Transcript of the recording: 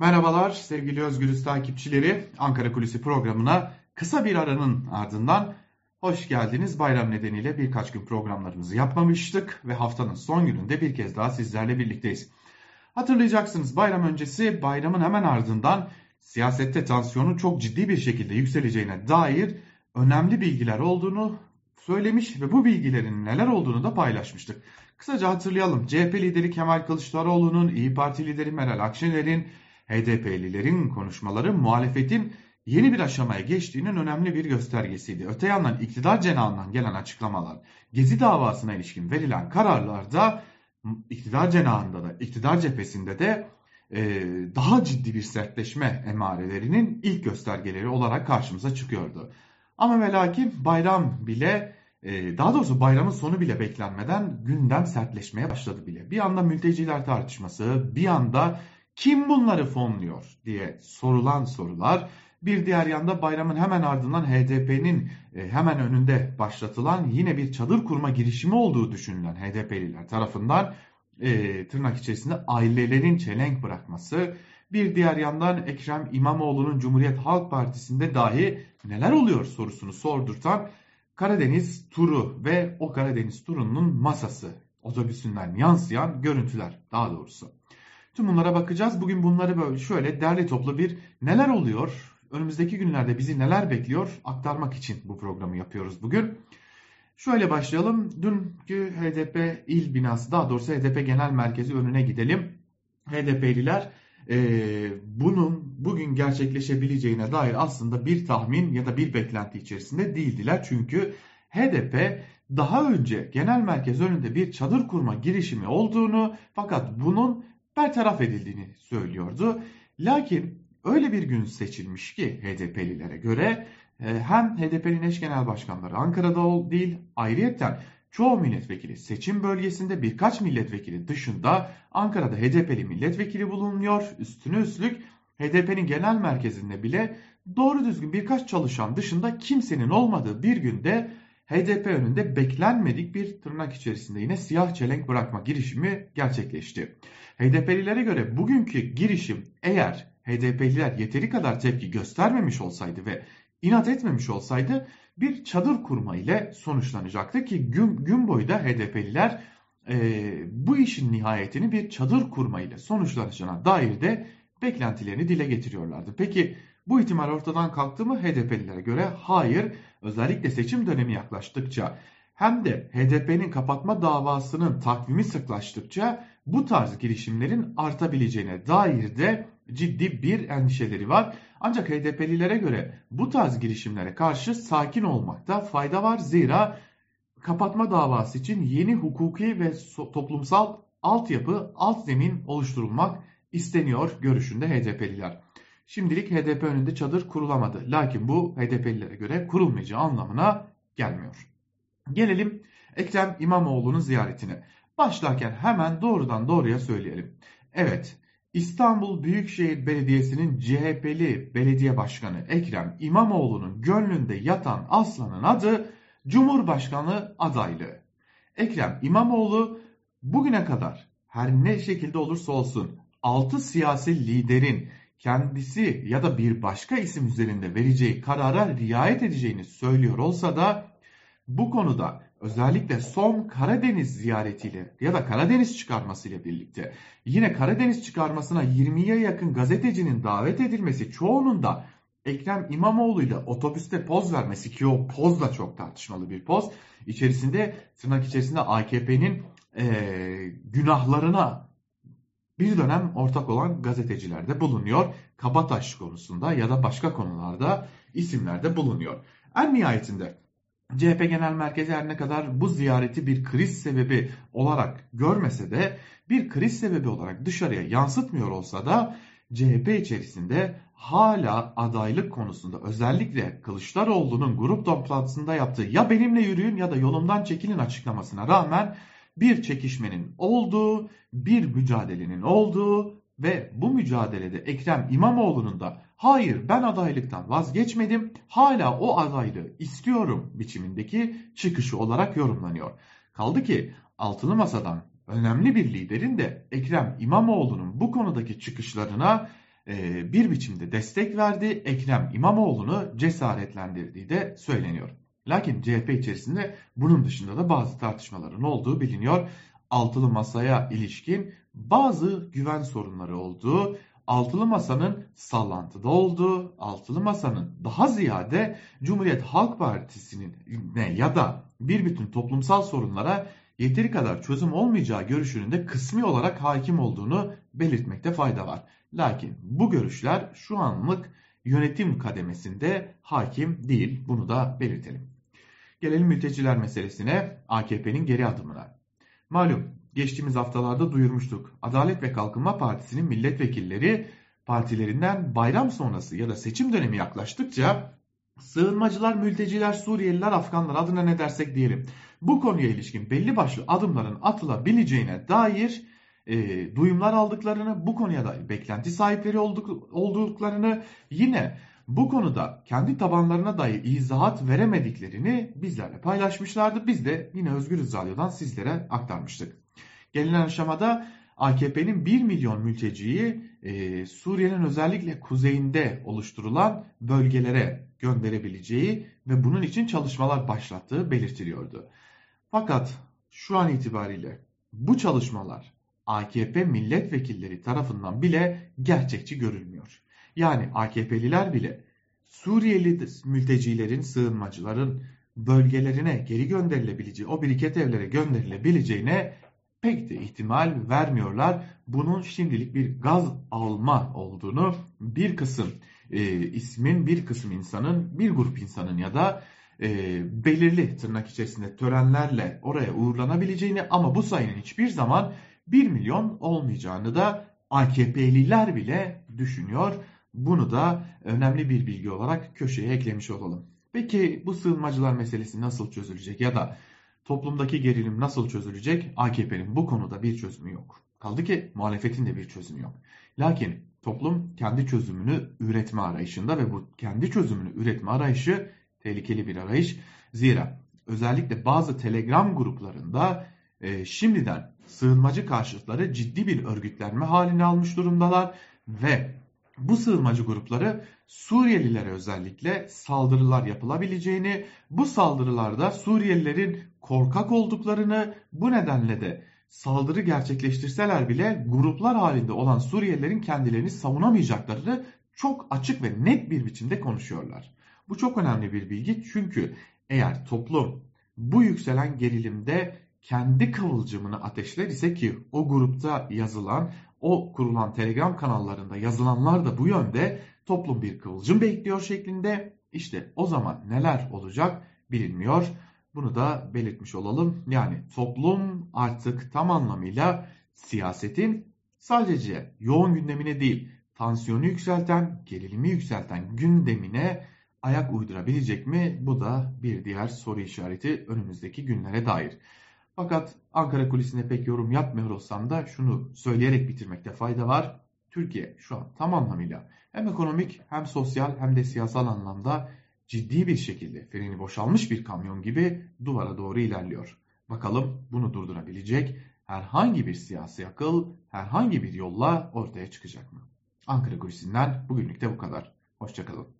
Merhabalar sevgili Özgürüz takipçileri. Ankara Kulisi programına kısa bir aranın ardından hoş geldiniz. Bayram nedeniyle birkaç gün programlarımızı yapmamıştık ve haftanın son gününde bir kez daha sizlerle birlikteyiz. Hatırlayacaksınız bayram öncesi bayramın hemen ardından siyasette tansiyonun çok ciddi bir şekilde yükseleceğine dair önemli bilgiler olduğunu söylemiş ve bu bilgilerin neler olduğunu da paylaşmıştık. Kısaca hatırlayalım. CHP lideri Kemal Kılıçdaroğlu'nun, İyi Parti lideri Meral Akşener'in, HDP'lilerin konuşmaları muhalefetin yeni bir aşamaya geçtiğinin önemli bir göstergesiydi. Öte yandan iktidar cenahından gelen açıklamalar, Gezi davasına ilişkin verilen kararlarda iktidar cenahında da, iktidar cephesinde de e, daha ciddi bir sertleşme emarelerinin ilk göstergeleri olarak karşımıza çıkıyordu. Ama ve lakin bayram bile e, daha doğrusu bayramın sonu bile beklenmeden gündem sertleşmeye başladı bile. Bir anda mülteciler tartışması, bir anda kim bunları fonluyor diye sorulan sorular. Bir diğer yanda bayramın hemen ardından HDP'nin e, hemen önünde başlatılan yine bir çadır kurma girişimi olduğu düşünülen HDP'liler tarafından e, tırnak içerisinde ailelerin çelenk bırakması. Bir diğer yandan Ekrem İmamoğlu'nun Cumhuriyet Halk Partisi'nde dahi neler oluyor sorusunu sordurtan Karadeniz turu ve o Karadeniz turunun masası otobüsünden yansıyan görüntüler daha doğrusu. Tüm bunlara bakacağız. Bugün bunları böyle şöyle derli toplu bir neler oluyor, önümüzdeki günlerde bizi neler bekliyor aktarmak için bu programı yapıyoruz bugün. Şöyle başlayalım. Dünkü HDP il binası daha doğrusu HDP genel merkezi önüne gidelim. HDP'liler e, bunun bugün gerçekleşebileceğine dair aslında bir tahmin ya da bir beklenti içerisinde değildiler. Çünkü HDP daha önce genel merkez önünde bir çadır kurma girişimi olduğunu fakat bunun bertaraf edildiğini söylüyordu. Lakin öyle bir gün seçilmiş ki HDP'lilere göre e, hem HDP'nin eş genel başkanları Ankara'da değil ayrıyetten çoğu milletvekili seçim bölgesinde birkaç milletvekili dışında Ankara'da HDP'li milletvekili bulunuyor. Üstüne üstlük HDP'nin genel merkezinde bile doğru düzgün birkaç çalışan dışında kimsenin olmadığı bir günde HDP önünde beklenmedik bir tırnak içerisinde yine siyah çelenk bırakma girişimi gerçekleşti. HDP'lilere göre bugünkü girişim eğer HDP'liler yeteri kadar tepki göstermemiş olsaydı ve inat etmemiş olsaydı bir çadır kurma ile sonuçlanacaktı ki gün, gün boyu da HDP'liler e, bu işin nihayetini bir çadır kurma ile sonuçlanacağına dair de beklentilerini dile getiriyorlardı. Peki bu ihtimal ortadan kalktı mı HDP'lilere göre? Hayır. Özellikle seçim dönemi yaklaştıkça hem de HDP'nin kapatma davasının takvimi sıklaştıkça bu tarz girişimlerin artabileceğine dair de ciddi bir endişeleri var. Ancak HDP'lilere göre bu tarz girişimlere karşı sakin olmakta fayda var. Zira kapatma davası için yeni hukuki ve toplumsal altyapı, alt zemin oluşturulmak isteniyor görüşünde HDP'liler. Şimdilik HDP önünde çadır kurulamadı. Lakin bu HDP'lilere göre kurulmayacağı anlamına gelmiyor. Gelelim Ekrem İmamoğlu'nun ziyaretine. Başlarken hemen doğrudan doğruya söyleyelim. Evet, İstanbul Büyükşehir Belediyesi'nin CHP'li belediye başkanı Ekrem İmamoğlu'nun gönlünde yatan aslanın adı Cumhurbaşkanı adaylığı. Ekrem İmamoğlu bugüne kadar her ne şekilde olursa olsun 6 siyasi liderin kendisi ya da bir başka isim üzerinde vereceği karara riayet edeceğini söylüyor olsa da bu konuda özellikle son Karadeniz ziyaretiyle ya da Karadeniz çıkarmasıyla birlikte yine Karadeniz çıkarmasına 20'ye yakın gazetecinin davet edilmesi çoğunun da Ekrem İmamoğlu ile otobüste poz vermesi ki o poz da çok tartışmalı bir poz. İçerisinde tırnak içerisinde AKP'nin e, günahlarına bir dönem ortak olan gazeteciler de bulunuyor. Kabataş konusunda ya da başka konularda isimler de bulunuyor. En nihayetinde CHP Genel Merkezi her ne kadar bu ziyareti bir kriz sebebi olarak görmese de bir kriz sebebi olarak dışarıya yansıtmıyor olsa da CHP içerisinde hala adaylık konusunda özellikle Kılıçdaroğlu'nun grup toplantısında yaptığı ya benimle yürüyün ya da yolumdan çekilin açıklamasına rağmen bir çekişmenin olduğu, bir mücadelenin olduğu ve bu mücadelede Ekrem İmamoğlu'nun da hayır ben adaylıktan vazgeçmedim hala o adaylığı istiyorum biçimindeki çıkışı olarak yorumlanıyor. Kaldı ki altılı masadan önemli bir liderin de Ekrem İmamoğlu'nun bu konudaki çıkışlarına e, bir biçimde destek verdi. Ekrem İmamoğlu'nu cesaretlendirdiği de söyleniyor. Lakin CHP içerisinde bunun dışında da bazı tartışmaların olduğu biliniyor. Altılı masaya ilişkin bazı güven sorunları olduğu, altılı masanın sallantıda olduğu, altılı masanın daha ziyade Cumhuriyet Halk Partisi'nin ne ya da bir bütün toplumsal sorunlara yeteri kadar çözüm olmayacağı görüşünün de kısmi olarak hakim olduğunu belirtmekte fayda var. Lakin bu görüşler şu anlık yönetim kademesinde hakim değil. Bunu da belirtelim. Gelelim mülteciler meselesine, AKP'nin geri adımına. Malum geçtiğimiz haftalarda duyurmuştuk. Adalet ve Kalkınma Partisi'nin milletvekilleri partilerinden bayram sonrası ya da seçim dönemi yaklaştıkça sığınmacılar, mülteciler, Suriyeliler, Afganlar adına ne dersek diyelim. Bu konuya ilişkin belli başlı adımların atılabileceğine dair e, duyumlar aldıklarını, bu konuya da beklenti sahipleri olduk, olduklarını, yine bu konuda kendi tabanlarına dair izahat veremediklerini bizlerle paylaşmışlardı. Biz de yine Özgür Radyo'dan sizlere aktarmıştık. Gelinen aşamada AKP'nin 1 milyon mülteciyi e, Suriye'nin özellikle kuzeyinde oluşturulan bölgelere gönderebileceği ve bunun için çalışmalar başlattığı belirtiliyordu. Fakat şu an itibariyle bu çalışmalar AKP milletvekilleri tarafından bile gerçekçi görülmüyor. Yani AKP'liler bile Suriyeli mültecilerin, sığınmacıların bölgelerine geri gönderilebileceği, o biriket evlere gönderilebileceğine pek de ihtimal vermiyorlar. Bunun şimdilik bir gaz alma olduğunu bir kısım e, ismin, bir kısım insanın, bir grup insanın ya da e, belirli tırnak içerisinde törenlerle oraya uğurlanabileceğini ama bu sayının hiçbir zaman 1 milyon olmayacağını da AKP'liler bile düşünüyor. Bunu da önemli bir bilgi olarak köşeye eklemiş olalım. Peki bu sığınmacılar meselesi nasıl çözülecek ya da toplumdaki gerilim nasıl çözülecek? AKP'nin bu konuda bir çözümü yok. Kaldı ki muhalefetin de bir çözümü yok. Lakin toplum kendi çözümünü üretme arayışında ve bu kendi çözümünü üretme arayışı tehlikeli bir arayış. Zira özellikle bazı telegram gruplarında e, şimdiden sığınmacı karşıtları ciddi bir örgütlenme halini almış durumdalar ve bu sığınmacı grupları Suriyelilere özellikle saldırılar yapılabileceğini, bu saldırılarda Suriyelilerin korkak olduklarını, bu nedenle de saldırı gerçekleştirseler bile gruplar halinde olan Suriyelilerin kendilerini savunamayacaklarını çok açık ve net bir biçimde konuşuyorlar. Bu çok önemli bir bilgi çünkü eğer toplum bu yükselen gerilimde kendi kıvılcımını ateşler ise ki o grupta yazılan, o kurulan Telegram kanallarında yazılanlar da bu yönde toplum bir kıvılcım bekliyor şeklinde. İşte o zaman neler olacak bilinmiyor. Bunu da belirtmiş olalım. Yani toplum artık tam anlamıyla siyasetin sadece yoğun gündemine değil, tansiyonu yükselten, gerilimi yükselten gündemine ayak uydurabilecek mi? Bu da bir diğer soru işareti önümüzdeki günlere dair. Fakat Ankara kulisine pek yorum yapmıyor olsam da şunu söyleyerek bitirmekte fayda var. Türkiye şu an tam anlamıyla hem ekonomik hem sosyal hem de siyasal anlamda ciddi bir şekilde freni boşalmış bir kamyon gibi duvara doğru ilerliyor. Bakalım bunu durdurabilecek herhangi bir siyasi akıl herhangi bir yolla ortaya çıkacak mı? Ankara kulisinden bugünlük de bu kadar. Hoşçakalın.